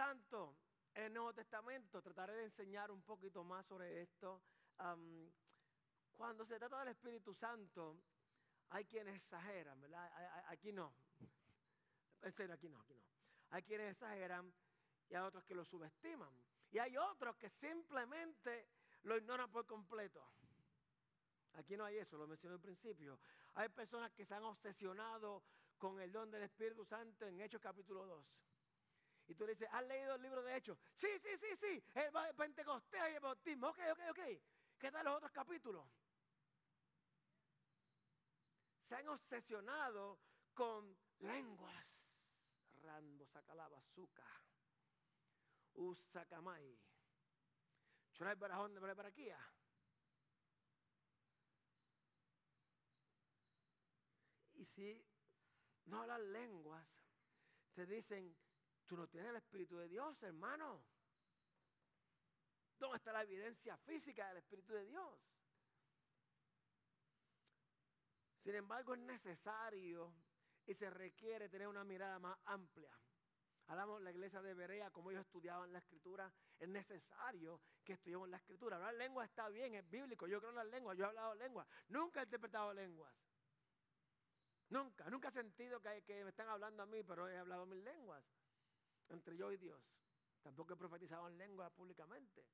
Santo en el Nuevo Testamento, trataré de enseñar un poquito más sobre esto. Cuando se trata del Espíritu Santo, hay quienes exageran, ¿verdad? Aquí no. En serio, aquí no, aquí no. Hay quienes exageran y hay otros que lo subestiman. Y hay otros que simplemente lo ignoran por completo. Aquí no hay eso, lo mencioné al principio. Hay personas que se han obsesionado con el don del Espíritu Santo en Hechos capítulo 2. Y tú le dices, ¿has leído el libro de Hechos? Sí, sí, sí, sí. El Pentecostés y el bautismo. Ok, ok, ok. ¿Qué tal los otros capítulos? Se han obsesionado con lenguas. Rambo sacalaba azúcar. Usakamai. Churay barajón de baraquía. Y si no hablas lenguas, te dicen, tú no tienes el Espíritu de Dios, hermano. ¿Dónde está la evidencia física del Espíritu de Dios? Sin embargo, es necesario y se requiere tener una mirada más amplia. Hablamos de la iglesia de Berea, como ellos estudiaban la escritura. Es necesario que estudiemos la escritura. Hablar lengua está bien, es bíblico. Yo creo en las lenguas, yo he hablado lenguas. Nunca he interpretado lenguas. Nunca, nunca he sentido que, que me están hablando a mí, pero he hablado mil lenguas. Entre yo y Dios. Tampoco he profetizado en lengua públicamente.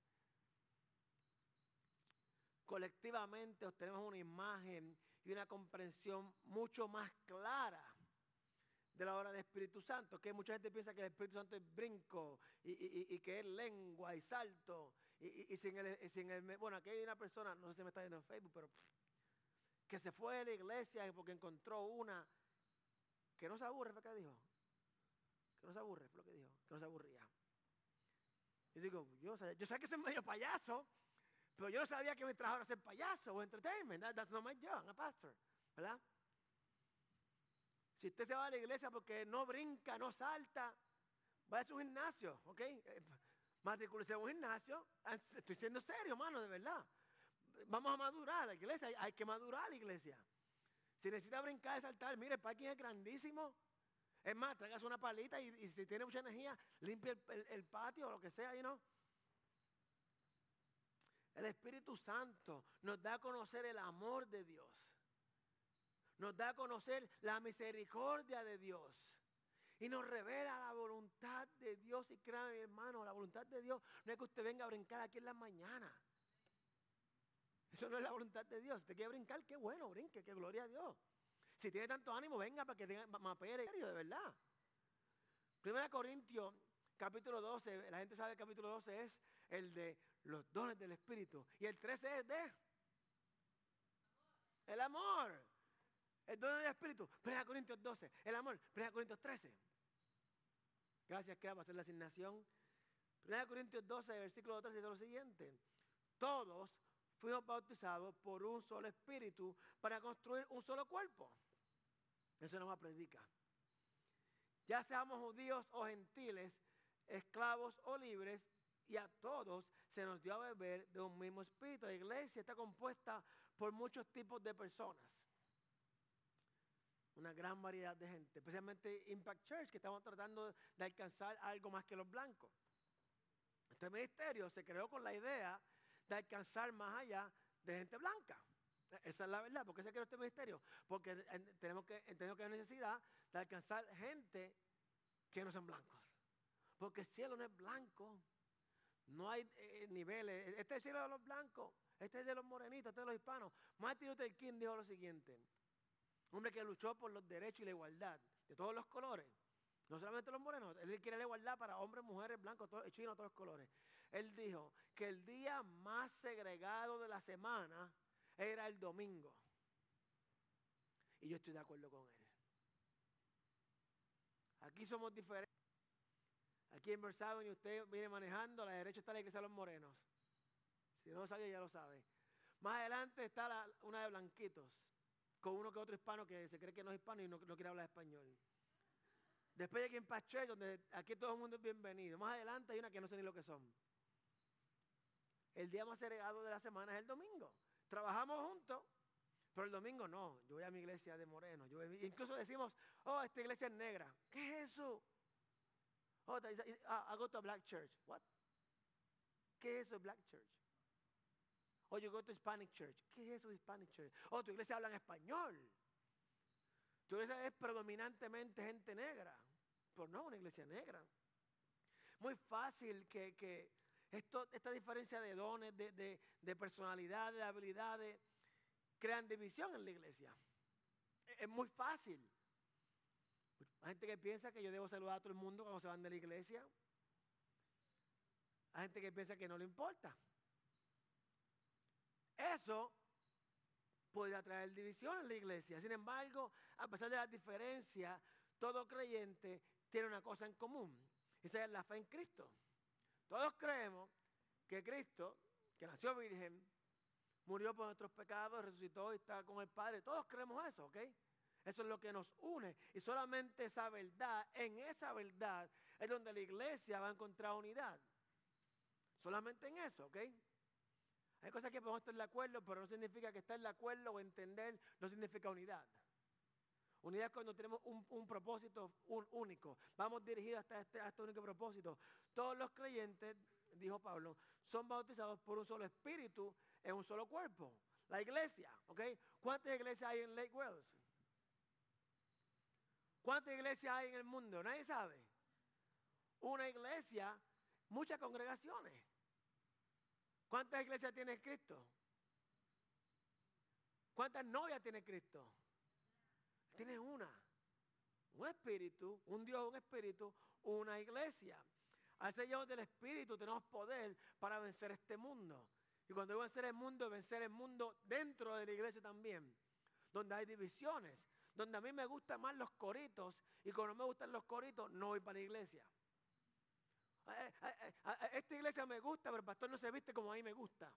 Colectivamente obtenemos una imagen y una comprensión mucho más clara de la obra del Espíritu Santo, que mucha gente piensa que el Espíritu Santo es brinco y, que es lengua y salto. Y, sin el, bueno, aquí hay una persona, no sé si me está viendo en Facebook, pero que se fue de la iglesia porque encontró una que no se aburre, que dijo. Que no se aburre, fue lo que dijo, que no se aburría. Y digo, yo, no yo que soy medio payaso, pero yo no sabía que me trajeron a ser payaso o entertainment. That- that's not my job, I'm a pastor, ¿verdad? Si usted se va a la iglesia porque no brinca, no salta, vaya a su gimnasio, ¿ok? Eh, Matricúlese un gimnasio. Estoy siendo serio, hermano, de verdad. Vamos a madurar la iglesia, hay que madurar la iglesia. Si necesita brincar y saltar, mire, el parking es grandísimo. Es más, tráigase una palita y, y si tiene mucha energía, limpie el, patio o lo que sea, you know. El Espíritu Santo nos da a conocer el amor de Dios. Nos da a conocer la misericordia de Dios. Y nos revela la voluntad de Dios. Y créanme, hermano, la voluntad de Dios no es que usted venga a brincar aquí en la mañana. Eso no es la voluntad de Dios. Si usted quiere brincar, qué bueno, brinque, qué gloria a Dios. Si tiene tanto ánimo, venga para que tenga mapere, de verdad. Primera Corintios, capítulo 12, la gente sabe que el capítulo 12 es el de los dones del Espíritu. Y el 13 es de el amor. El don del Espíritu. Primera Corintios 12. El amor. Primera Corintios 13. Gracias, que a hacer la asignación. Primera Corintios 12, versículo 13 dice lo siguiente. Todos fuimos bautizados por un solo espíritu para construir un solo cuerpo. Eso no más predica. Ya seamos judíos o gentiles, esclavos o libres, y a todos se nos dio a beber de un mismo espíritu. La iglesia está compuesta por muchos tipos de personas. Una gran variedad de gente, especialmente Impact Church, que estamos tratando de alcanzar algo más que los blancos. Este ministerio se creó con la idea de alcanzar más allá de gente blanca. Esa es la verdad. ¿Por qué se creó este ministerio? Porque en- tenemos que, entendemos que hay necesidad de alcanzar gente que no son blancos. Porque el cielo no es blanco. No hay eh, niveles. Este es el cielo de los blancos. Este es de los morenitos, este es de los hispanos. Martin Luther King dijo lo siguiente. Hombre que luchó por los derechos y la igualdad de todos los colores. No solamente los morenos, él quiere la igualdad para hombres, mujeres, blancos, todo- chinos, todos los colores. Él dijo que el día más segregado de la semana era el domingo. Y yo estoy de acuerdo con él. Aquí somos diferentes. Aquí en Versailles usted viene manejando, a la derecha está la iglesia de los morenos. Si no lo sabía, ya lo sabe. Más adelante está una de blanquitos, con uno que otro hispano que se cree que no es hispano y no, quiere hablar español. Después hay aquí en Church, donde aquí todo el mundo es bienvenido. Más adelante hay una que no sé ni lo que son. El día más segregado de la semana es el domingo. Trabajamos juntos, pero el domingo no. Yo voy a mi iglesia de moreno. Yo incluso decimos, oh, esta iglesia es negra. ¿Qué es eso? Oh, I go to black church. What? ¿Qué es eso black church? O you go to Hispanic church. ¿Qué es eso Hispanic church? Oh, tu iglesia habla en español. Tu iglesia es predominantemente gente negra. Pero no una iglesia negra. Muy fácil que, esto, esta diferencia de dones, de, de, de personalidad, de habilidades, crean división en la iglesia. E, es muy fácil. Hay gente que piensa que yo debo saludar a todo el mundo cuando se van de la iglesia. Hay gente que piensa que no le importa. Eso podría traer división en la iglesia. Sin embargo, a pesar de las diferencias, todo creyente tiene una cosa en común. Esa es la fe en Cristo. Todos creemos que Cristo, que nació virgen, murió por nuestros pecados, resucitó y está con el Padre. Todos creemos eso, ¿ok? Eso es lo que nos une. Y solamente esa verdad, en esa verdad, es donde la iglesia va a encontrar unidad. Solamente en eso, ¿ok? Hay cosas que podemos estar de acuerdo, pero no significa que estar de acuerdo o entender no significa unidad. Unidad es cuando tenemos un, propósito único. Vamos dirigidos hasta este, este único propósito. Todos los creyentes, dijo Pablo, son bautizados por un solo espíritu en un solo cuerpo. La iglesia, ¿ok? ¿Cuántas iglesias hay en Lake Wells? ¿Cuántas iglesias hay en el mundo? Nadie sabe. Una iglesia, muchas congregaciones. ¿Cuántas iglesias tiene Cristo? ¿Cuántas novias tiene Cristo? Tiene una. Un espíritu, un Dios, un espíritu, una iglesia. Al ser del espíritu tenemos poder para vencer este mundo. Y cuando digo vencer el mundo, vencer el mundo dentro de la iglesia también. Donde hay divisiones. Donde a mí me gustan más los coritos. Y cuando no me gustan los coritos, no voy para la iglesia. Eh, eh, eh, esta iglesia me gusta, pero el pastor no se viste como a mí me gusta.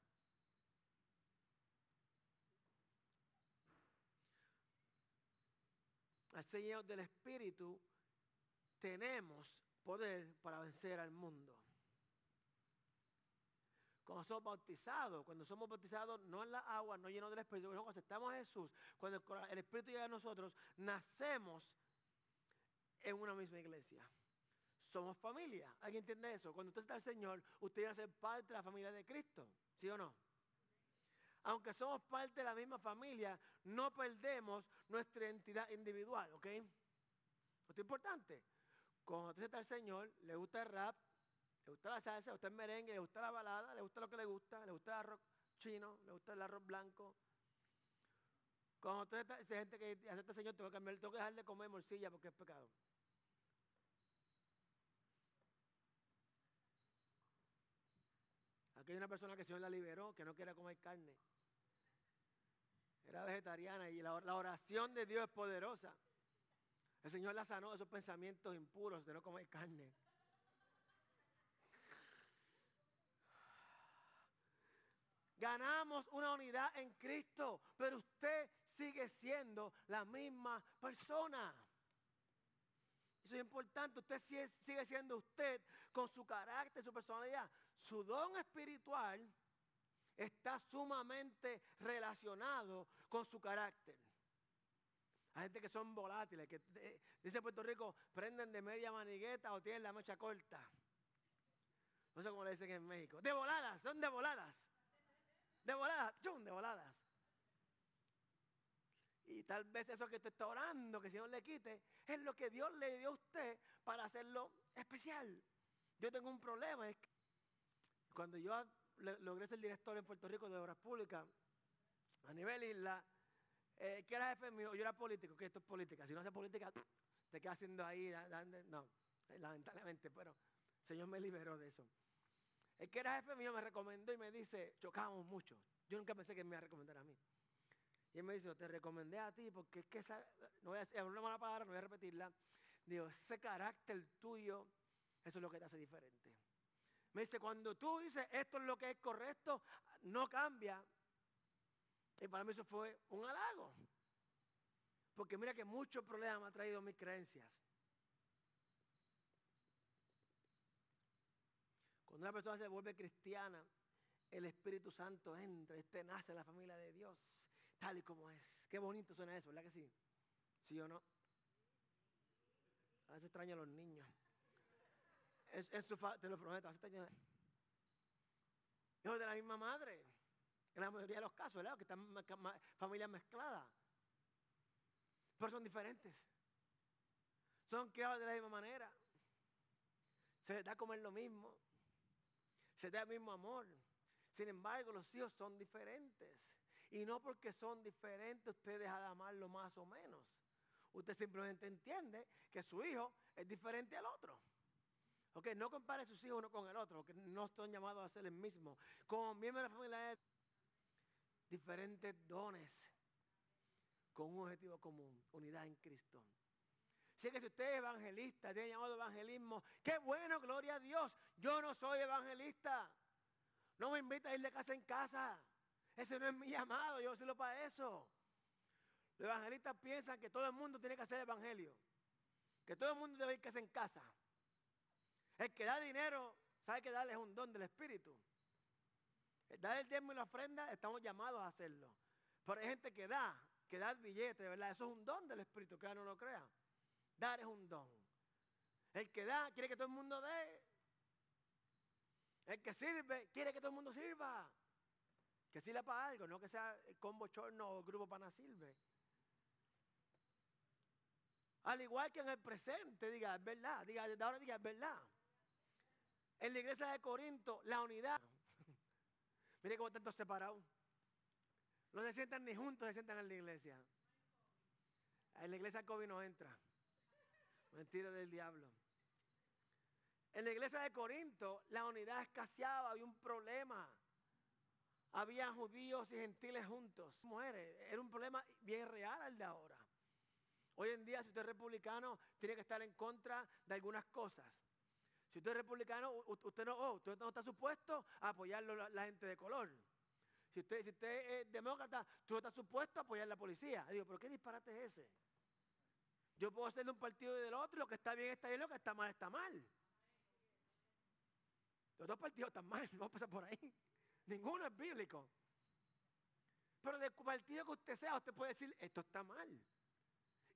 Al Señor del Espíritu tenemos poder para vencer al mundo. Cuando somos bautizados, cuando somos bautizados no en la agua, no llenos del Espíritu, cuando aceptamos a Jesús, cuando el Espíritu llega a nosotros, nacemos en una misma iglesia somos familia. ¿Alguien entiende eso? Cuando usted está al Señor, usted va a ser parte de la familia de Cristo. ¿Sí o no? Aunque somos parte de la misma familia, no perdemos nuestra identidad individual, ¿ok? Esto es importante. Cuando usted está al Señor, le gusta el rap, le gusta la salsa, le gusta el merengue, le gusta la balada, le gusta lo que le gusta, le gusta el arroz chino, le gusta el arroz blanco. Cuando usted está, gente que acepta al Señor, tengo que, cambiar, tengo que dejar de comer morcilla porque es pecado. Aquí hay una persona que el Señor la liberó, que no quiere comer carne. Era vegetariana y la, oración de Dios es poderosa. El Señor la sanó de esos pensamientos impuros de no comer carne. Ganamos una unidad en Cristo, pero usted sigue siendo la misma persona. Eso es importante. Usted sigue siendo usted con su carácter, su personalidad. Su don espiritual está sumamente relacionado con su carácter. Hay gente que son volátiles, que dice Puerto Rico, prenden de media manigueta o tienen la mecha corta. No sé cómo le dicen en México. De voladas, son de voladas. De voladas, chum, de voladas. Y tal vez eso que usted está orando, que el Señor le quite, es lo que Dios le dio a usted para hacerlo especial. Yo tengo un problema, es que cuando yo logré ser director en Puerto Rico de Obras Públicas, a nivel isla, eh, ¿qué era jefe mío? Yo era político, que esto es política. Si no hace política, te quedas haciendo ahí, no, lamentablemente, pero el Señor me liberó de eso. El que era jefe mío me recomendó y me dice, chocábamos mucho. Yo nunca pensé que me iba a recomendar a mí. Y él me dice, te recomendé a ti porque es que esa, no voy a decir una mala palabra, no voy a repetirla. Digo, ese carácter tuyo, eso es lo que te hace diferente. Me dice, cuando tú dices esto es lo que es correcto, no cambia. Y para mí eso fue un halago. Porque mira que muchos problemas me ha traído mis creencias. Cuando una persona se vuelve cristiana, el Espíritu Santo entra, este nace en la familia de Dios, tal y como es. Qué bonito suena eso, ¿verdad que sí? ¿Sí o no? A veces extraño a los niños. fa- te lo prometo, hace años. Hijos de la misma madre. En la mayoría de los casos, ¿verdad? Que están familias mezcladas. Pero son diferentes. Son criados de la misma manera. Se les da a comer lo mismo. Se da el mismo amor. Sin embargo, los hijos son diferentes. Y no porque son diferentes usted deja de amarlo más o menos. Usted simplemente entiende que su hijo es diferente al otro. Ok, no compare sus hijos uno con el otro, porque no son llamados a ser el mismo. Como miembro de la familia es diferentes dones con un objetivo común, unidad en Cristo. Así que si usted es evangelista, tiene llamado evangelismo, qué bueno, gloria a Dios. Yo no soy evangelista. No me invita a ir de casa en casa. Ese no es mi llamado, yo sirvo para eso. Los evangelistas piensan que todo el mundo tiene que hacer evangelio. Que todo el mundo debe ir casa en casa. El que da dinero, sabe que darle es un don del Espíritu. El dar el diezmo y la ofrenda, estamos llamados a hacerlo. Pero hay gente que da, que da el billete, ¿verdad? Eso es un don del Espíritu, que no lo crea. Dar es un don. El que da, quiere que todo el mundo dé. El que sirve, quiere que todo el mundo sirva. Que sirva para algo, no que sea el combo chorno o grupo pana sirve. Al igual que en el presente, diga, es verdad, diga, desde ahora diga, es verdad. En la iglesia de Corinto, la unidad. Mire cómo tanto separados. No se sientan ni juntos, se sientan en la iglesia. En la iglesia COVID no entra. Mentira del diablo. En la iglesia de Corinto, la unidad escaseaba, había un problema. Había judíos y gentiles juntos. Mujeres, era un problema bien real al de ahora. Hoy en día, si usted es republicano, tiene que estar en contra de algunas cosas. Si usted es republicano, usted no, oh, usted no está supuesto a apoyar la, gente de color. Si usted, si usted es demócrata, tú no estás supuesto a apoyar la policía. Digo, ¿pero qué disparate es ese? Yo puedo ser de un partido y del otro, lo que está bien está bien, lo que está mal está mal. Los dos partidos están mal, no vamos a pasar por ahí. Ninguno es bíblico. Pero del partido que usted sea, usted puede decir, esto está mal.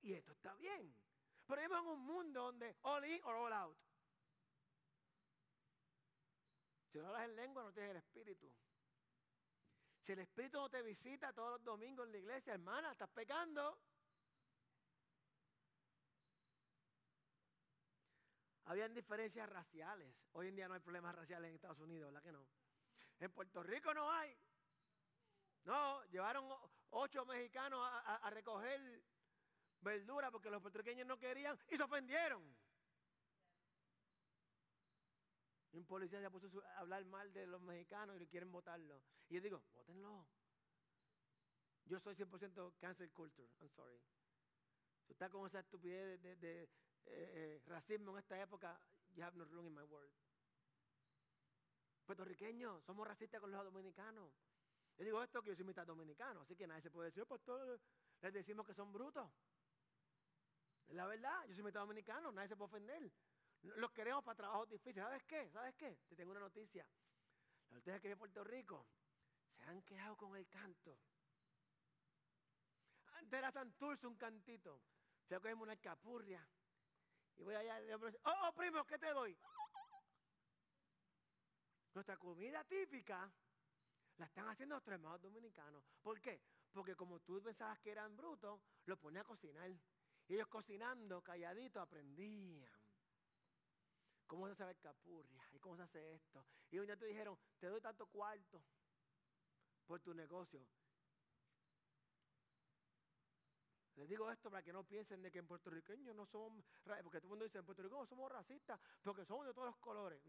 Y esto está bien. Pero vivimos en un mundo donde all in or all out. Si no hablas en lengua, no tienes el espíritu. Si el espíritu no te visita todos los domingos en la iglesia, hermana, estás pecando. Habían diferencias raciales. Hoy en día no hay problemas raciales en Estados Unidos, ¿verdad que no? En Puerto Rico no hay. No, llevaron ocho mexicanos a- a recoger verdura porque los puertorriqueños no querían y se ofendieron. Un policía se puso su- a hablar mal de los mexicanos y le quieren votarlo. Y yo digo, votenlo. Yo soy 100% cancel culture, I'm sorry. Si está con esa estupidez de, eh, eh, racismo en esta época, you have no room in my world. Puertorriqueños, somos racistas con los dominicanos. Yo digo esto que yo soy mitad dominicano, así que nadie se puede decir, "Oh, pastor, les decimos que son brutos. La verdad, yo soy mitad dominicano, nadie se puede ofender. Los queremos para trabajos difíciles. ¿Sabes qué? ¿Sabes qué? Te tengo una noticia. Las ustedes que en Puerto Rico se han quedado con el canto. Antes era Santurce un cantito. Fui a cogerme una escapurria. Y voy allá y dice, oh, oh, primo, ¿qué te doy? Nuestra comida típica la están haciendo nuestros hermanos dominicanos. ¿Por qué? Porque como tú pensabas que eran brutos, los ponía a cocinar. Y ellos cocinando, calladitos, aprendían. ¿Cómo se hace capurria? ¿Y cómo se hace esto? Y un día te dijeron, te doy tanto cuarto por tu negocio. Les digo esto para que no piensen de que en puertorriqueños no somos, porque todo el mundo dice, en Puerto Rico no somos racistas, porque somos de todos los colores.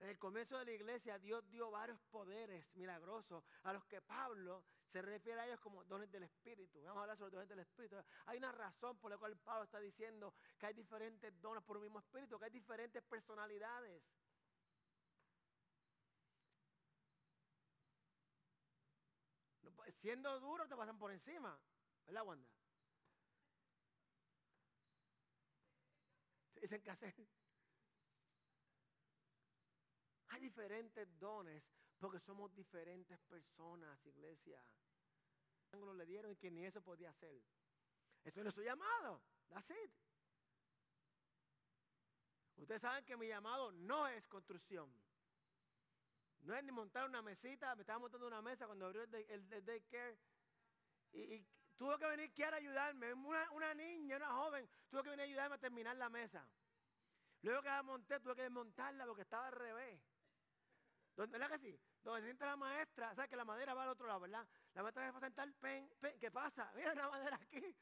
En el comienzo de la iglesia Dios dio varios poderes milagrosos a los que Pablo se refiere a ellos como dones del Espíritu. Vamos a hablar sobre dones del Espíritu. Hay una razón por la cual Pablo está diciendo que hay diferentes dones por un mismo Espíritu, que hay diferentes personalidades. Siendo duro te pasan por encima, ¿verdad, Wanda? Dicen qué hacer. Hay diferentes dones porque somos diferentes personas, iglesia. Ángulo le dieron y que ni eso podía hacer. Eso no es su llamado. That's. Ustedes saben que mi llamado no es construcción. No es ni montar una mesita, me estaba montando una mesa cuando abrió el, el, daycare. Y, tuvo que venir quiera ayudarme. Una, una, niña, una joven, tuvo que venir a ayudarme a terminar la mesa. Luego que la monté, tuve que desmontarla porque estaba al revés. ¿Verdad que sí? Donde se sienta la maestra, ¿sabes que la madera va al otro lado, verdad? La maestra se va sentar, pen, pen, ¿qué pasa? Mira la madera aquí.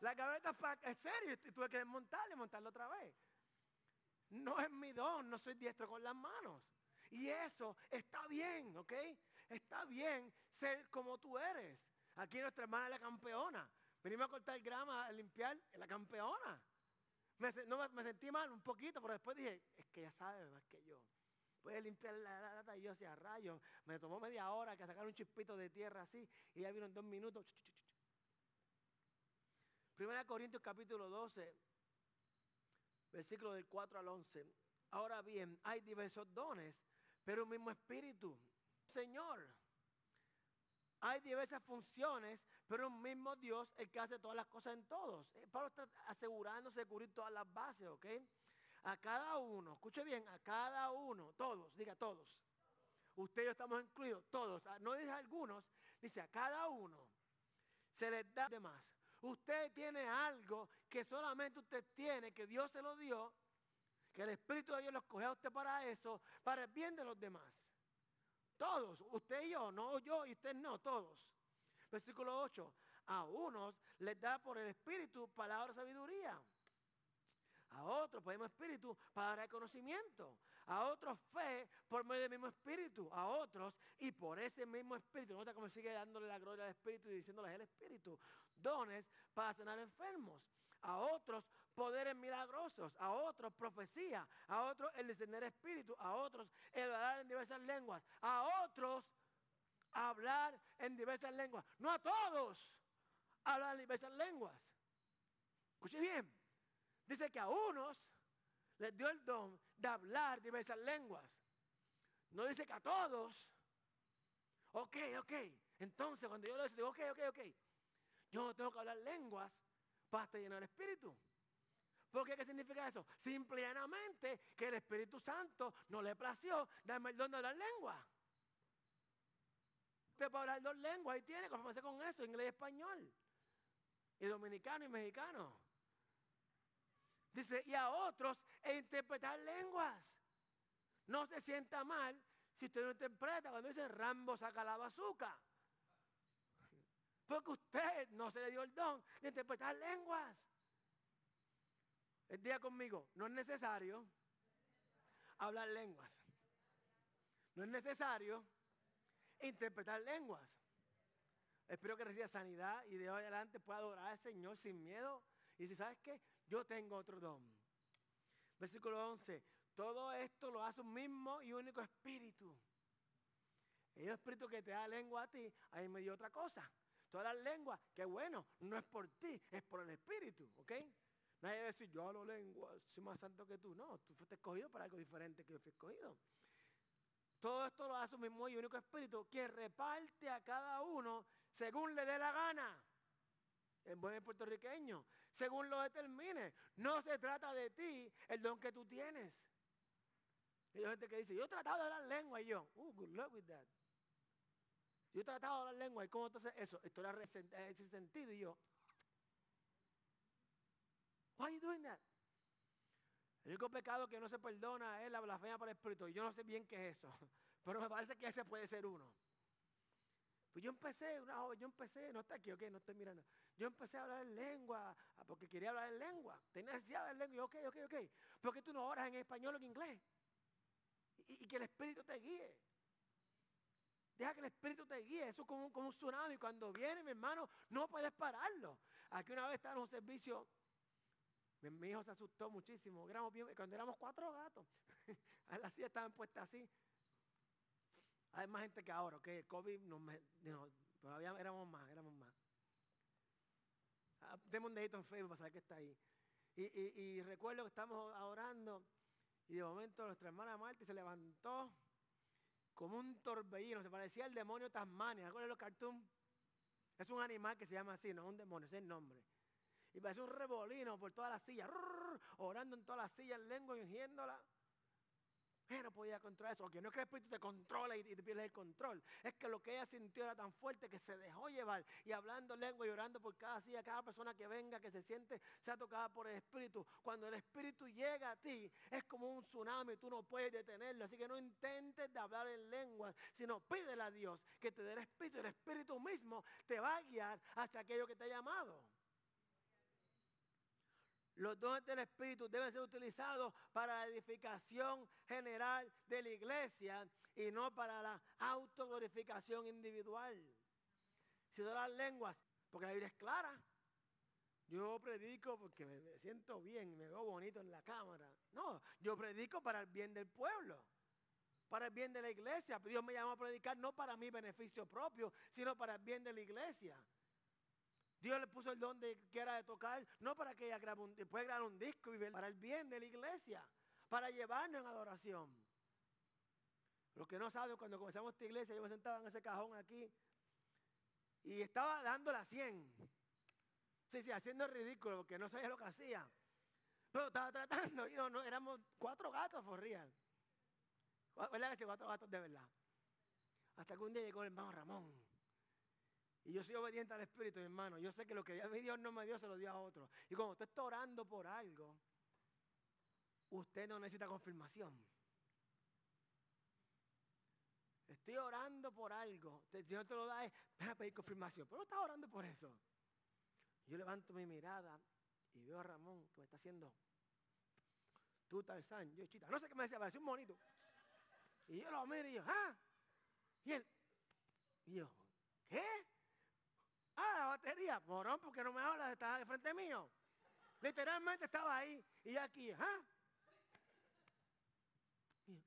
La cabeza para, es serio, y tuve que desmontarla y montarla otra vez. No es mi don, no soy diestro con las manos. Y eso está bien, ¿ok? Está bien ser como tú eres. Aquí nuestra hermana es la campeona. Venimos a cortar grama, a limpiar, la campeona. Me, sentí mal un poquito, pero después dije, es que ella sabe más que yo. Puede limpiar la lata y yo hacía rayo. Me tomó media hora que sacar un chispito de tierra así y ya vino en dos minutos. Primera Corintios capítulo 12, versículo del 4 al 11. Ahora bien, hay diversos dones, pero un mismo espíritu. Señor, hay diversas funciones, pero un mismo Dios el que hace todas las cosas en todos. Eh, Pablo está asegurándose de cubrir todas las bases, ¿ok? A cada uno, escuche bien, a cada uno, todos, diga todos. Usted y yo estamos incluidos, todos. Ah, no dice algunos, dice a cada uno se les da de más. Usted tiene algo que solamente usted tiene, que Dios se lo dio, que el Espíritu de Dios lo escogió a usted para eso, para el bien de los demás. Todos, usted y yo, no yo y usted no, todos. Versículo 8, a unos les da por el Espíritu palabra sabiduría. A otros por espíritu para dar conocimiento. A otros fe por medio del mismo espíritu. A otros y por ese mismo espíritu. Nota cómo sigue dándole la gloria al espíritu y diciéndole el espíritu. Dones para sanar enfermos. A otros poderes milagrosos, a otros profecía, a otros el descender espíritu, a otros el hablar en diversas lenguas, a otros hablar en diversas lenguas. No a todos hablar en diversas lenguas. Escuche bien, dice que a unos les dio el don de hablar diversas lenguas. No dice que a todos. Ok, ok. Entonces cuando yo le digo, ok, ok, ok. Yo no tengo que hablar lenguas para lleno del Espíritu. ¿Por qué? ¿Qué significa eso? Simplemente que el Espíritu Santo no le plació darme el don de hablar lengua. Usted puede hablar dos lenguas y tiene, conformarse con eso, inglés y español. Y dominicano y mexicano. Dice, y a otros e interpretar lenguas. No se sienta mal si usted no interpreta cuando dice Rambo saca la bazooka. Porque usted no se le dio el don de interpretar lenguas. El día conmigo, no es necesario hablar lenguas. No es necesario interpretar lenguas. Espero que reciba sanidad y de hoy adelante pueda adorar al Señor sin miedo. Y si sabes qué, yo tengo otro don. Versículo 11. Todo esto lo hace un mismo y único espíritu. El espíritu que te da lengua a ti, ahí me dio otra cosa. Todas las lenguas, que bueno, no es por ti, es por el espíritu, ¿ok? Nadie va a decir, yo hablo lengua, soy más santo que tú. No, tú fuiste escogido para algo diferente que yo fui escogido. Todo esto lo hace un mismo y único espíritu que reparte a cada uno según le dé la gana. En buen puertorriqueño, según lo determine. No se trata de ti, el don que tú tienes. Y hay gente que dice, yo he tratado de hablar lengua y yo, uh, good luck with that. Yo he tratado de hablar lengua y cómo entonces eso, esto era sin sentido y yo, Why are you doing that? El único pecado que no se perdona es la blasfemia por el Espíritu. Yo no sé bien qué es eso, pero me parece que ese puede ser uno. Pues yo empecé, una joven, yo empecé, no está aquí, ok, no estoy mirando. Yo empecé a hablar en lengua, ah, porque quería hablar en lengua. Tenía necesidad de hablar en lengua, ok, ok, ok. ¿Por qué tú no oras en español o en inglés? Y, que el Espíritu te guíe. Deja que el Espíritu te guíe. Eso es como, como un tsunami. Cuando viene, mi hermano, no puedes pararlo. Aquí una vez estaba en un servicio mi, hijo se asustó muchísimo. cuando éramos cuatro gatos, a las sillas estaban puestas así. Hay más gente que ahora, que el COVID nos, todavía éramos más, éramos más. Ah, un dedito en Facebook para saber que está ahí. Y, recuerdo que estamos orando y de momento nuestra hermana Marta se levantó como un torbellino, se parecía al demonio Tasmania. ¿Acuerdan los cartoons? Es un animal que se llama así, no es un demonio, ese es el nombre. Y parece un rebolino por toda la silla, orando en toda la silla en lengua ungiéndola. Ella no podía controlar eso, porque no es que el Espíritu te controla y, te pierdes el control. Es que lo que ella sintió era tan fuerte que se dejó llevar y hablando lengua y orando por cada silla, cada persona que venga, que se siente, sea tocada por el Espíritu. Cuando el Espíritu llega a ti, es como un tsunami, tú no puedes detenerlo. Así que no intentes de hablar en lengua, sino pídele a Dios que te dé el Espíritu. El Espíritu mismo te va a guiar hacia aquello que te ha llamado. Los dones del Espíritu deben ser utilizados para la edificación general de la iglesia y no para la autoglorificación individual. Si doy las lenguas, porque la Biblia es clara. Yo predico porque me siento bien, me veo bonito en la cámara. No, yo predico para el bien del pueblo, para el bien de la iglesia. Dios me llama a predicar no para mi beneficio propio, sino para el bien de la iglesia. Dios le puso el don de que era de tocar, no para que ella grabe un, pueda grabar un disco y para el bien de la iglesia, para llevarnos en adoración. Los que no saben, cuando comenzamos esta iglesia, yo me sentaba en ese cajón aquí y estaba dando la 100. Sí, sí, haciendo el ridículo, porque no sabía lo que hacía. Pero estaba tratando, y no, no, éramos cuatro gatos forrían. ¿Verdad que cuatro gatos de verdad? Hasta que un día llegó el hermano Ramón. Y yo soy obediente al Espíritu, hermano. Yo sé que lo que mi Dios no me dio, se lo dio a otro. Y cuando usted está orando por algo, usted no necesita confirmación. Estoy orando por algo. Si no te lo da, es, a pedir confirmación. Pero no estás orando por eso. Yo levanto mi mirada y veo a Ramón que me está haciendo tú Tarzán, yo chita. No sé qué me decía, parecía un monito. Y yo lo miro y yo, ah. Y él, y yo, ¿qué? Ah, la batería, morón, porque no me hablas, estás de frente mío. Literalmente estaba ahí y aquí, ¿ah?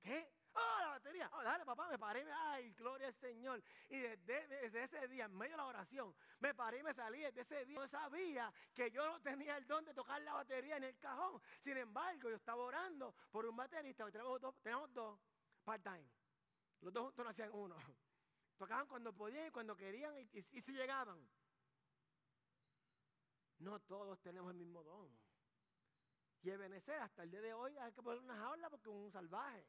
¿Qué? ¡Oh, la batería! Oh, dale, papá, me paré, ¡ay, gloria al Señor! Y desde, ese día, en medio de la oración, me paré y me salí. Desde ese día, yo sabía que yo no tenía el don de tocar la batería en el cajón. Sin embargo, yo estaba orando por un baterista, tenemos dos, part-time. Los dos juntos no hacían uno. Tocaban cuando podían y cuando querían y, y si llegaban. No todos tenemos el mismo don. Y Ebenezer, hasta el día de hoy hay que poner una jaula porque es un salvaje.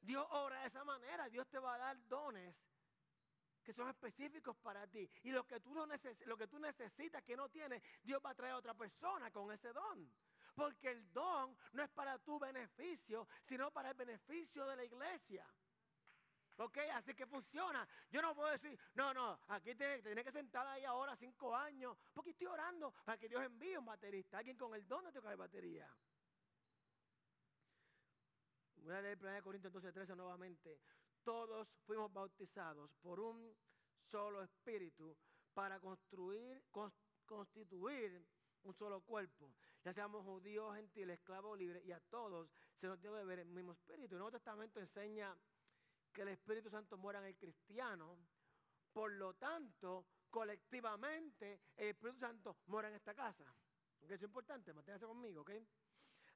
Dios obra de esa manera. Dios te va a dar dones que son específicos para ti. Y lo que tú, no lo que tú necesitas, que no tienes, Dios va a traer a otra persona con ese don. Porque el don no es para tu beneficio, sino para el beneficio de la iglesia. Ok, así que funciona. Yo no puedo decir, no, no, aquí tiene, que sentar ahí ahora cinco años, porque estoy orando para que Dios envíe un baterista, alguien con el don de tocar batería. Voy a leer 1 Corintios 12, 13 nuevamente. Todos fuimos bautizados por un solo espíritu para construir, constituir un solo cuerpo. Ya seamos judíos, gentiles, esclavos, libres, y a todos se nos debe ver el mismo espíritu. El Nuevo Testamento enseña que el Espíritu Santo muera en el cristiano. Por lo tanto, colectivamente, el Espíritu Santo mora en esta casa. ¿Ok? Es importante, manténgase conmigo, ¿ok?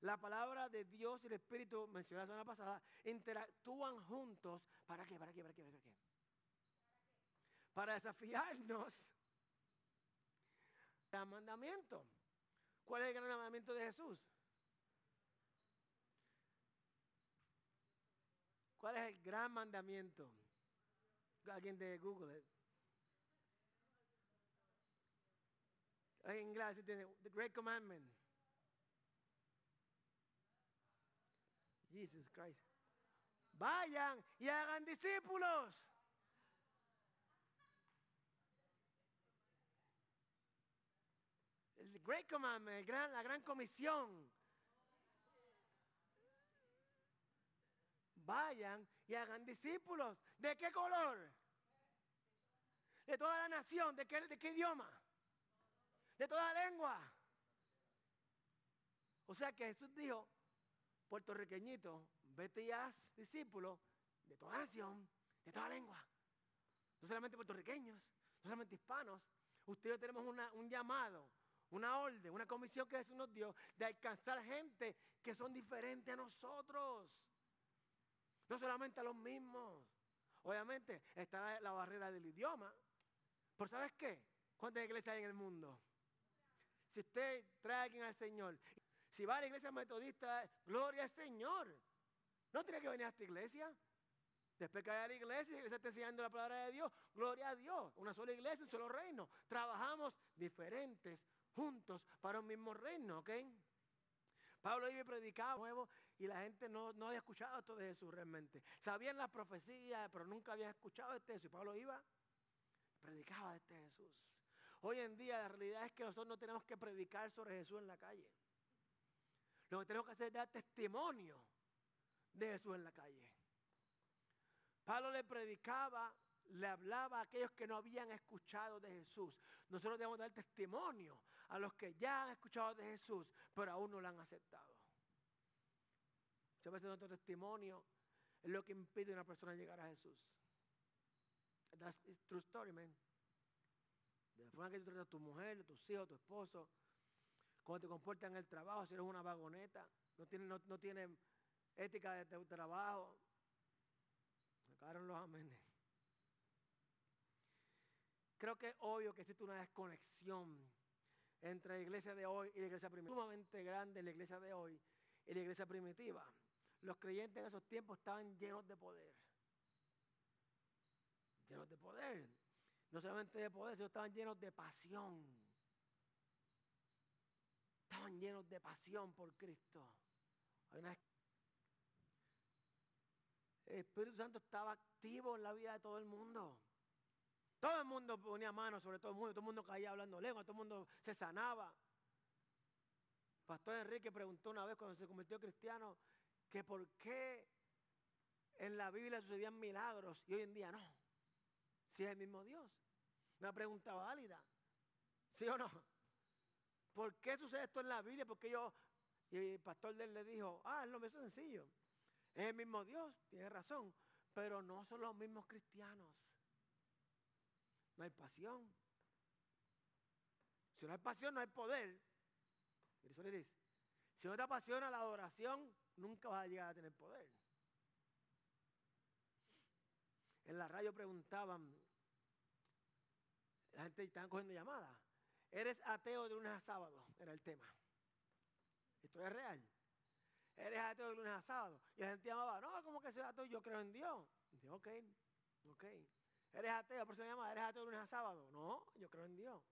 La palabra de Dios y el Espíritu, mencioné la semana pasada, interactúan juntos. ¿Para qué? ¿Para qué? ¿Para qué? ¿Para qué? Para desafiarnos al mandamiento. ¿Cuál es el gran mandamiento de Jesús? ¿Cuál es el gran mandamiento? Alguien de Google. En inglés tiene The Great Commandment. Jesus Christ. Vayan y hagan discípulos. El Great Commandment, la gran comisión. Vayan y hagan discípulos. ¿De qué color? De toda la nación. ¿De qué, idioma? De toda lengua. O sea que Jesús dijo, puertorriqueñito, vete y haz discípulos de toda nación, de toda lengua. No solamente puertorriqueños, no solamente hispanos. Usted y yo tenemos un llamado, una orden, una comisión que Jesús nos dio de alcanzar gente que son diferentes a nosotros. No solamente a los mismos. Obviamente está la barrera del idioma. Pero ¿sabes qué? ¿Cuántas iglesias hay en el mundo? Si usted trae a alguien al Señor, si va a la iglesia metodista, gloria al Señor. No tiene que venir a esta iglesia. Después que vaya a la iglesia, la iglesia está enseñando la palabra de Dios, gloria a Dios. Una sola iglesia, un solo reino. Trabajamos diferentes juntos para un mismo reino, ¿ok? Pablo iba y predicaba y la gente no, había escuchado esto de Jesús realmente. Sabían la profecía, pero nunca habían escuchado este Jesús. Y Pablo iba predicaba este Jesús. Hoy en día la realidad es que nosotros no tenemos que predicar sobre Jesús en la calle. Lo que tenemos que hacer es dar testimonio de Jesús en la calle. Pablo le predicaba, le hablaba a aquellos que no habían escuchado de Jesús. Nosotros debemos dar testimonio a los que ya han escuchado de Jesús, pero aún no lo han aceptado. Muchas veces nuestro testimonio es lo que impide a una persona llegar a Jesús. That's true story, man. De la forma que tú tratas a tu mujer, a tus hijos, a tu esposo, cómo te comportas en el trabajo, si eres una vagoneta, no tiene, no, no tiene ética de, de trabajo. Acabaron los amenes. Creo que es obvio que existe una desconexión entre la iglesia de hoy y la iglesia primitiva. Sumamente grande la iglesia de hoy y la iglesia primitiva. Los creyentes en esos tiempos estaban llenos de poder. Llenos de poder. No solamente de poder, sino estaban llenos de pasión. Estaban llenos de pasión por Cristo. El Espíritu Santo estaba activo en la vida de todo el mundo. Todo el mundo ponía manos sobre todo el mundo, todo el mundo caía hablando lengua, todo el mundo se sanaba. Pastor Enrique preguntó una vez cuando se convirtió cristiano que por qué en la Biblia sucedían milagros y hoy en día no. Si es el mismo Dios. Una pregunta válida. ¿Sí o no? ¿Por qué sucede esto en la Biblia? Porque yo, y el pastor de él le dijo, ah, es lo mismo sencillo. Es el mismo Dios, tiene razón, pero no son los mismos cristianos. No hay pasión. Si no hay pasión, no hay poder. Si no te apasiona la adoración, nunca vas a llegar a tener poder. En la radio preguntaban, la gente estaba cogiendo llamadas. ¿Eres ateo de lunes a sábado? Era el tema. Esto es real. Eres ateo de lunes a sábado. Y la gente llamaba, no, ¿cómo que soy ateo? Yo creo en Dios. Y ok, ok. ¿Eres ateo? La persona llama, ¿eres ateo de lunes a sábado? No, yo creo en Dios.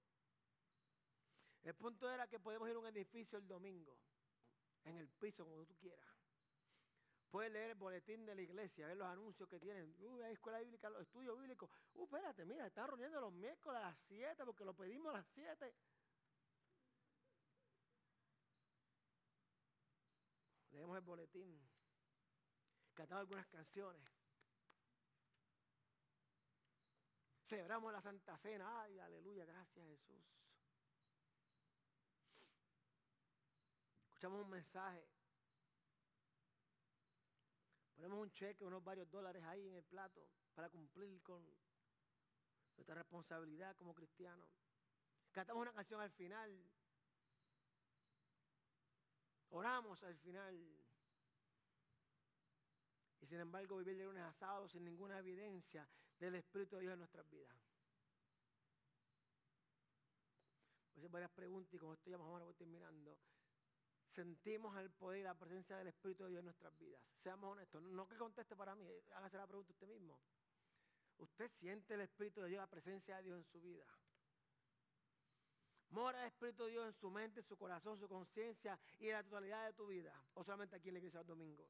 El punto era que podemos ir a un edificio el domingo, en el piso, como tú quieras. Puedes leer el boletín de la iglesia, ver los anuncios que tienen. Uh, hay escuela bíblica, los estudios bíblicos. Uh, espérate, mira, están reuniendo los miércoles a las 7 porque lo pedimos a las 7. Leemos el boletín. Cantamos algunas canciones. Celebramos la Santa Cena. Ay, aleluya, gracias Jesús. Escuchamos un mensaje. Ponemos un cheque, unos varios dólares ahí en el plato para cumplir con nuestra responsabilidad como cristianos. Cantamos una canción al final. Oramos al final. Y sin embargo vivir de lunes a sábado sin ninguna evidencia del Espíritu de Dios en nuestras vidas. Voy a hacer varias preguntas y como estoy ya más o menos terminando. Sentimos el poder y la presencia del Espíritu de Dios en nuestras vidas. Seamos honestos. No que conteste para mí, hágase la pregunta usted mismo. ¿Usted siente el Espíritu de Dios, la presencia de Dios en su vida? Mora el Espíritu de Dios en su mente, su corazón, su conciencia y en la totalidad de tu vida. O solamente aquí en la iglesia del domingo.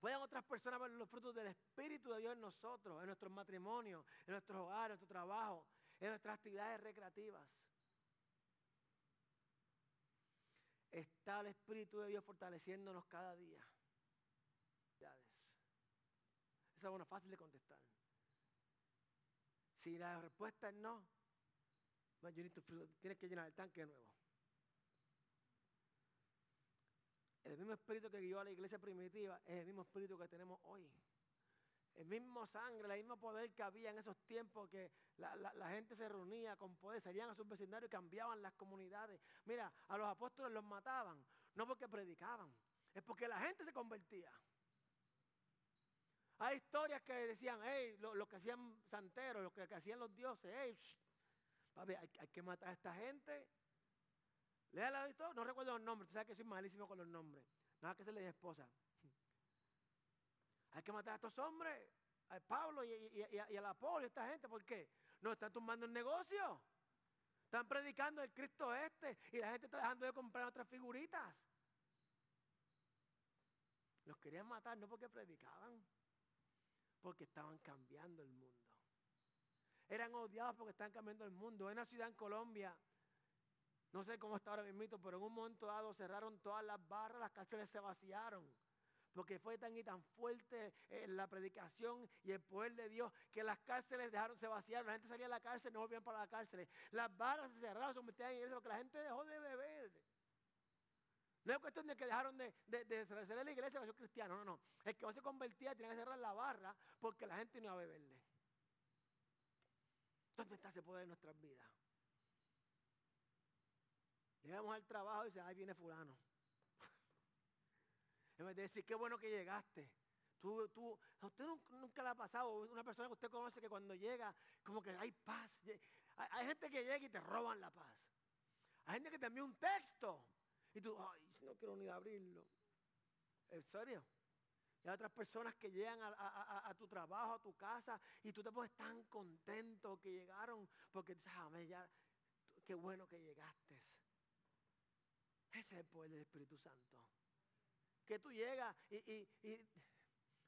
Pueden otras personas ver los frutos del Espíritu de Dios en nosotros, en nuestros matrimonios, en nuestros hogares, en nuestro trabajo, en nuestras actividades recreativas. Está el Espíritu de Dios fortaleciéndonos cada día. Esa es una fácil de contestar. Si la respuesta es no, tienes que llenar el tanque de nuevo. El mismo espíritu que guió a la iglesia primitiva es el mismo espíritu que tenemos hoy. El mismo sangre, el mismo poder que había en esos tiempos que la, gente se reunía con poder, salían a sus vecindarios y cambiaban las comunidades. Mira, a los apóstoles los mataban, no porque predicaban, es porque la gente se convertía. Hay historias que decían, hey, lo, que hacían santeros, lo que, hacían los dioses, hey, hay, hay que matar a esta gente Léala y todo, no recuerdo los nombres, tú sabes que soy malísimo con los nombres. Nada que se le mi esposa. Hay que matar a estos hombres, al Pablo y, al Apolo y a esta gente, ¿por qué? No están tumbando el negocio. Están predicando el Cristo este y la gente está dejando de comprar otras figuritas. Los querían matar no porque predicaban, porque estaban cambiando el mundo. Eran odiados porque estaban cambiando el mundo. En una ciudad en Colombia, no sé cómo está ahora mismo, pero en un momento dado cerraron todas las barras, las cárceles se vaciaron. Porque fue tan y tan fuerte eh, la predicación y el poder de Dios que las cárceles dejaron, se vaciaron. La gente salía de la cárcel, no volvían para la cárcel. Las barras se cerraron, se metían en eso porque la gente dejó de beber. No es cuestión de que dejaron de, de, cerrar la iglesia, soy cristiano, no, no. El que no se convertía tenía que cerrar la barra porque la gente no iba a beberle. ¿Dónde está ese poder en nuestras vidas? Llegamos al trabajo y dice, ahí viene fulano. En vez de decir, qué bueno que llegaste. Tú, tú, a usted nunca, le ha pasado una persona que usted conoce que cuando llega, como que hay paz. Hay, gente que llega y te roban la paz. Hay gente que te envía un texto y tú, ay, no quiero ni abrirlo. ¿En serio? Y hay otras personas que llegan a, a, tu trabajo, a tu casa, y tú te pones tan contento que llegaron, porque dices, ah, ya, qué bueno que llegaste. Ese es el poder del Espíritu Santo. Que tú llegas y,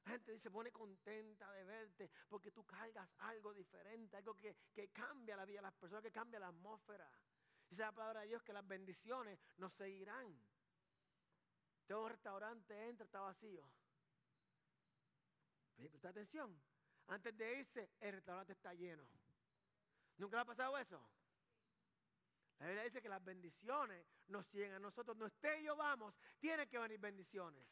la gente se pone contenta de verte porque tú cargas algo diferente, algo que, cambia la vida de las personas, que cambia la atmósfera. Dice la palabra de Dios que las bendiciones nos seguirán. Un restaurante, entra, está vacío. Presta atención. Antes de irse, el restaurante está lleno. ¿Nunca le ha pasado eso? La Biblia dice que las bendiciones nos siguen a nosotros. No esté y yo vamos, tiene que venir bendiciones.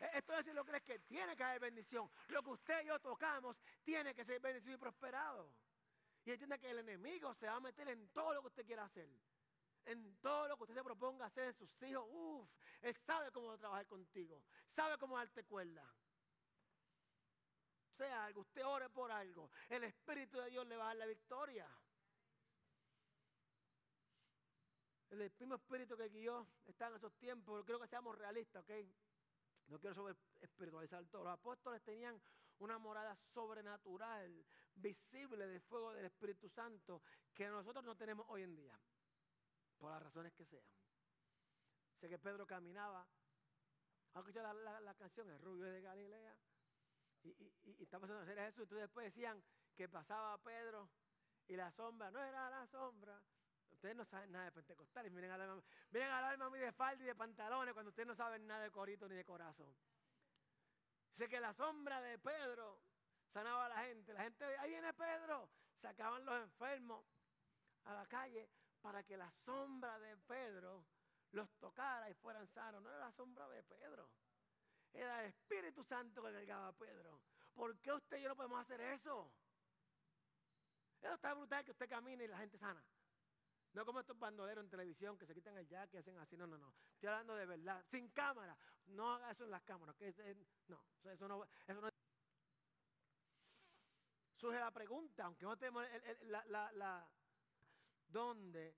E-, esto es lo que es que tiene que haber bendición. Lo que usted y yo tocamos tiene que ser bendecido y prosperado. Y entiende que el enemigo se va a meter en todo lo que usted quiera hacer. En todo lo que usted se proponga hacer en sus hijos. Uf, él sabe cómo trabajar contigo. Sabe cómo darte cuerda. Sea algo, usted ore por algo. El Espíritu de Dios le va a dar la victoria. El mismo espíritu que guió está en esos tiempos, quiero que seamos realistas, ¿ok? No quiero sobre espiritualizar todo. Los apóstoles tenían una morada sobrenatural, visible de fuego del Espíritu Santo, que nosotros no tenemos hoy en día, por las razones que sean. Sé que Pedro caminaba, aunque la, la, canción, El rubio de Galilea, y, y, y está pasando a Jesús, entonces después decían que pasaba Pedro y la sombra, no era la sombra, Ustedes no saben nada de pentecostales. Miren al alma, miren al alma de falda y de pantalones cuando ustedes no saben nada de corito ni de corazón. Sé que la sombra de Pedro sanaba a la gente. La gente, ahí viene Pedro. Sacaban los enfermos a la calle para que la sombra de Pedro los tocara y fueran sanos. No era la sombra de Pedro. Era el Espíritu Santo que cargaba a Pedro. ¿Por qué usted y yo no podemos hacer eso? Eso está brutal que usted camine y la gente sana. No como estos bandoleros en televisión que se quitan el jack y hacen así. No, no, no. Estoy hablando de verdad. Sin cámara. No haga eso en las cámaras. Que no, eso no. Surge la pregunta, aunque no tenemos la, la, la, ¿dónde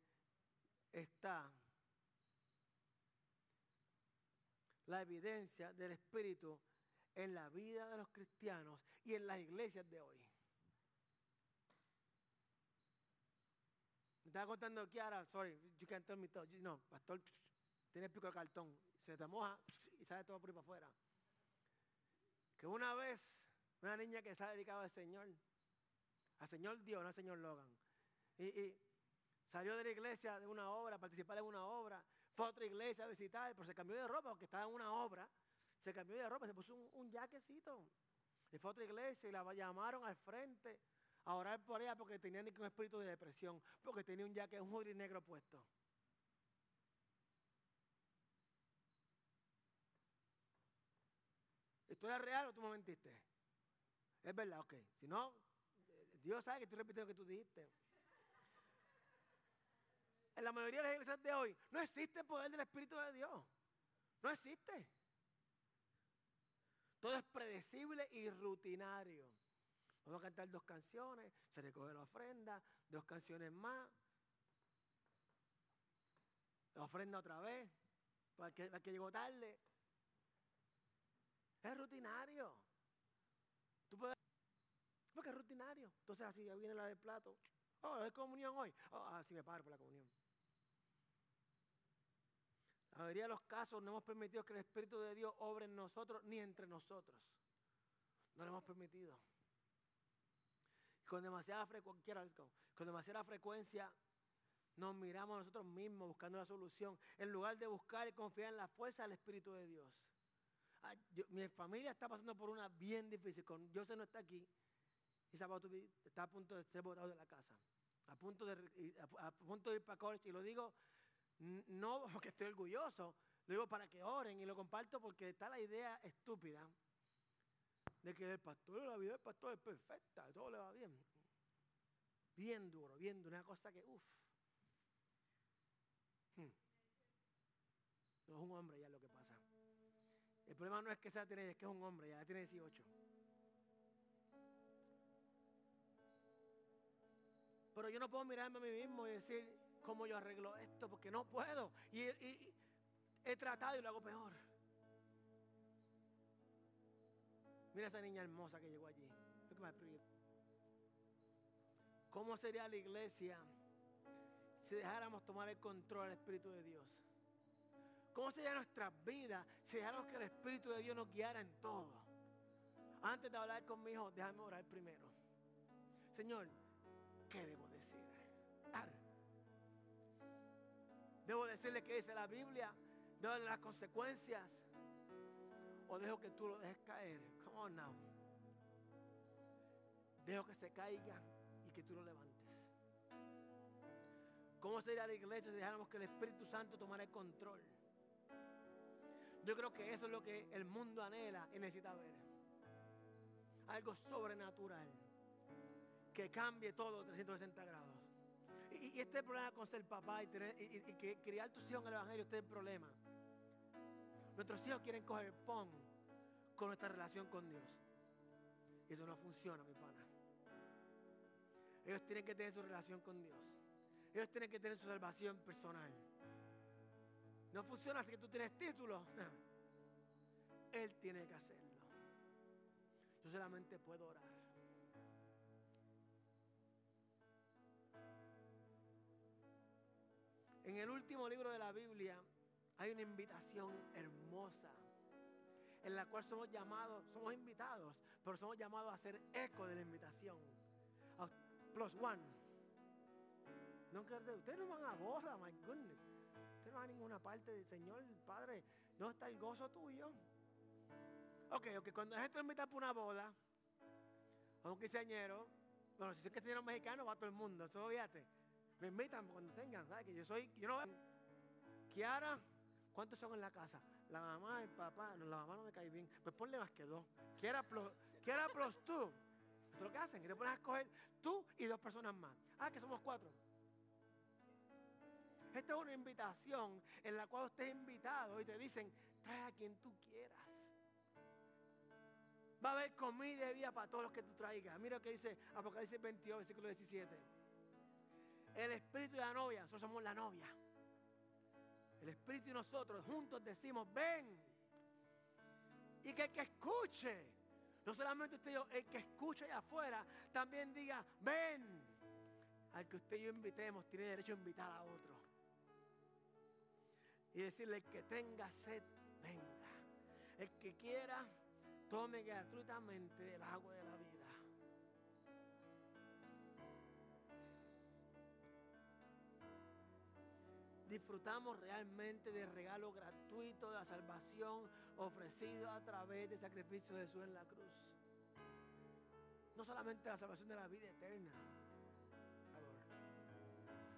está la evidencia del Espíritu en la vida de los cristianos y en las iglesias de hoy? Estaba contando Kiara, sorry, you can't tell me todo. No, pastor, tiene pico de cartón. Se te moja y sale todo por ahí para afuera. Que una vez, una niña que se ha dedicado al Señor, al Señor Dios, no al Señor Logan, y, salió de la iglesia de una obra, participar en una obra, fue a otra iglesia a visitar, pero se cambió de ropa porque estaba en una obra, se cambió de ropa, se puso un, un jaquecito. Y fue a otra iglesia y la llamaron al frente a por ella porque tenía un espíritu de depresión, porque tenía un jaque, un hoodie negro puesto. ¿Esto era real o tú me mentiste? Es verdad, ok. Si no, Dios sabe que tú repites lo que tú dijiste. En la mayoría de las iglesias de hoy no existe el poder del Espíritu de Dios. No existe. Todo es predecible y rutinario. Vamos a cantar dos canciones, se recoge la ofrenda, dos canciones más. la ofrenda otra vez, para que, para que llegó tarde. Es rutinario. Tú puedes, porque es rutinario. Entonces así ya viene la del plato. Oh, es comunión hoy. Oh, así me paro por la comunión. La mayoría de los casos no hemos permitido que el Espíritu de Dios obre en nosotros ni entre nosotros. No lo hemos permitido. Con demasiada frecuencia, con demasiada frecuencia nos miramos a nosotros mismos buscando la solución, en lugar de buscar y confiar en la fuerza del Espíritu de Dios. Ah, mi familia está pasando por una bien difícil. Con José no está aquí. Y está a punto de ser botado de la casa. A punto de, a, punto de ir para college. Y lo digo no porque estoy orgulloso. Lo digo para que oren y lo comparto porque está la idea estúpida de que el pastor, la vida del pastor es perfecta, todo le va bien. Bien duro, bien duro. Una cosa que, uff. Hmm. No es un hombre ya lo que pasa. El problema no es que sea tener, es que es un hombre, ya tiene 18. Pero yo no puedo mirarme a mí mismo y decir cómo yo arreglo esto, porque no puedo. Y, he tratado y lo hago peor. Mira esa niña hermosa que llegó allí. ¿Cómo sería la iglesia si dejáramos tomar el control del Espíritu de Dios? ¿Cómo sería nuestra vida si dejáramos que el Espíritu de Dios nos guiara en todo? Antes de hablar con mi hijo, déjame orar primero. Señor, ¿qué debo decir? Debo decirle qué dice la Biblia, debo las consecuencias. O dejo que tú lo dejes caer. Now. Dejo que se caiga y que tú lo levantes. ¿Cómo sería la iglesia si dejáramos que el Espíritu Santo tomara el control? Yo creo que eso es lo que el mundo anhela y necesita ver. Algo sobrenatural. Que cambie todo 360 grados. Y, este problema con ser papá y, que criar tus hijos en el Evangelio, este es el problema. Nuestros hijos quieren coger pon con nuestra relación con Dios. Eso no funciona, mi pana. Ellos tienen que tener su relación con Dios. Ellos tienen que tener su salvación personal. No funciona así que tú tienes título. Él tiene que hacerlo. Yo solamente puedo orar. En el último libro de la Biblia hay una invitación hermosa en la cual somos llamados, somos invitados, pero somos llamados a hacer eco de la invitación. Plus one. ustedes no van a boda, my goodness no va a ninguna parte del Señor, Padre, ¿dónde está el gozo tuyo? Ok, ok, cuando la gente invita para una boda, a un quinceañero, bueno, si que quinceañero mexicano, va todo el mundo, eso fíjate. Me invitan cuando tengan, ¿sabes? Que yo soy, yo no Kiara, ¿cuántos son en la casa? La mamá, el papá, no, la mamá no me cae bien. Pues ponle más que dos. Kiara plus, Kiara plus tú. Lo que hacen, que te pones a escoger tú y dos personas más. Ah, que somos cuatro. Esta es una invitación en la cual usted es invitado y te dicen, trae a quien tú quieras. Va a haber comida y vida para todos los que tú traigas. Mira lo que dice Apocalipsis 22, versículo 17. El espíritu de la novia, nosotros somos la novia. El espíritu y nosotros juntos decimos, ven. Y que el que escuche, no solamente usted y yo, el que escuche allá afuera, también diga, ven. Al que usted y yo invitemos, tiene derecho a invitar a otro y decirle que tenga sed, venga. El que quiera, tome gratuitamente el agua de la vida. Disfrutamos realmente del regalo gratuito de la salvación ofrecido a través del sacrificio de Jesús en la cruz. No solamente la salvación de la vida eterna,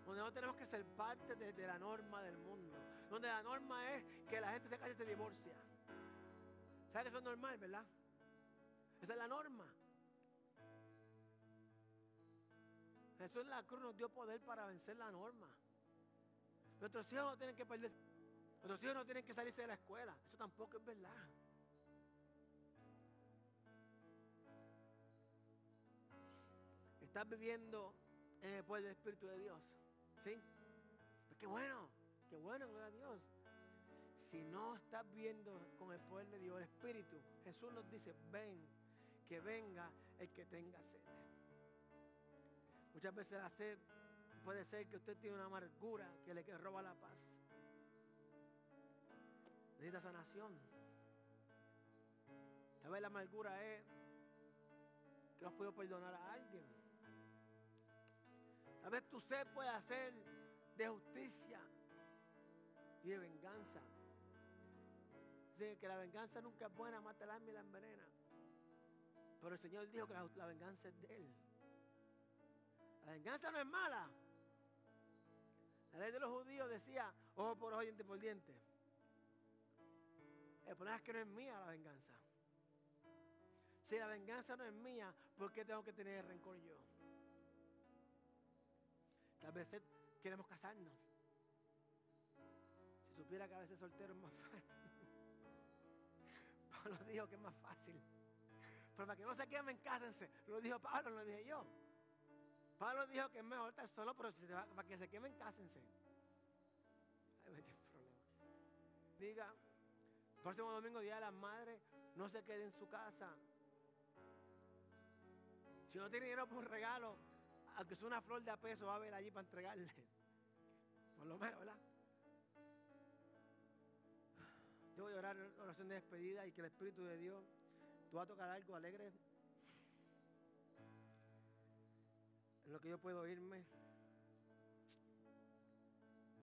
donde no tenemos que ser parte de la norma del mundo donde la norma es que la gente se case y se divorcia. ¿Sabes eso es normal, verdad? Esa es la norma. Jesús en la cruz nos dio poder para vencer la norma. Nuestros hijos no tienen que perder. Nuestros hijos no tienen que salirse de la escuela. Eso tampoco es verdad. Estás viviendo en el poder del Espíritu de Dios. ¿Sí? Qué bueno. qué bueno, gloria a Dios. Si no estás viendo con el poder de Dios, el Espíritu, Jesús nos dice, ven, que venga el que tenga sed. Muchas veces la sed puede ser que usted tiene una amargura que le roba la paz. Necesita sanación. Tal vez la amargura es que no has podido perdonar a alguien. Tal vez tu sed puede hacer de justicia y de venganza. Dice que la venganza nunca es buena, mata el alma y la envenena. Pero el Señor dijo que la, la venganza es de Él. La venganza no es mala. La ley de los judíos decía, ojo por ojo, diente por diente. El problema es que no es mía la venganza. Si la venganza no es mía, ¿por qué tengo que tener rencor yo? Tal vez queremos casarnos. Si supiera que a veces soltero es más fácil. Pablo dijo que es más fácil. Pero para que no se quemen, cásense. Lo dijo Pablo, lo dije yo. Pablo dijo que es mejor estar solo, pero si para que se quemen, cásense. Ay, problema. Diga, próximo domingo, Día de las Madres, no se quede en su casa. Si no tiene dinero por regalo, aunque sea una flor de a peso, va a ver allí para entregarle. Por lo menos, ¿verdad? Yo voy a orar oración de despedida y que el Espíritu de Dios, tú vas a tocar algo alegre. En lo que yo puedo irme.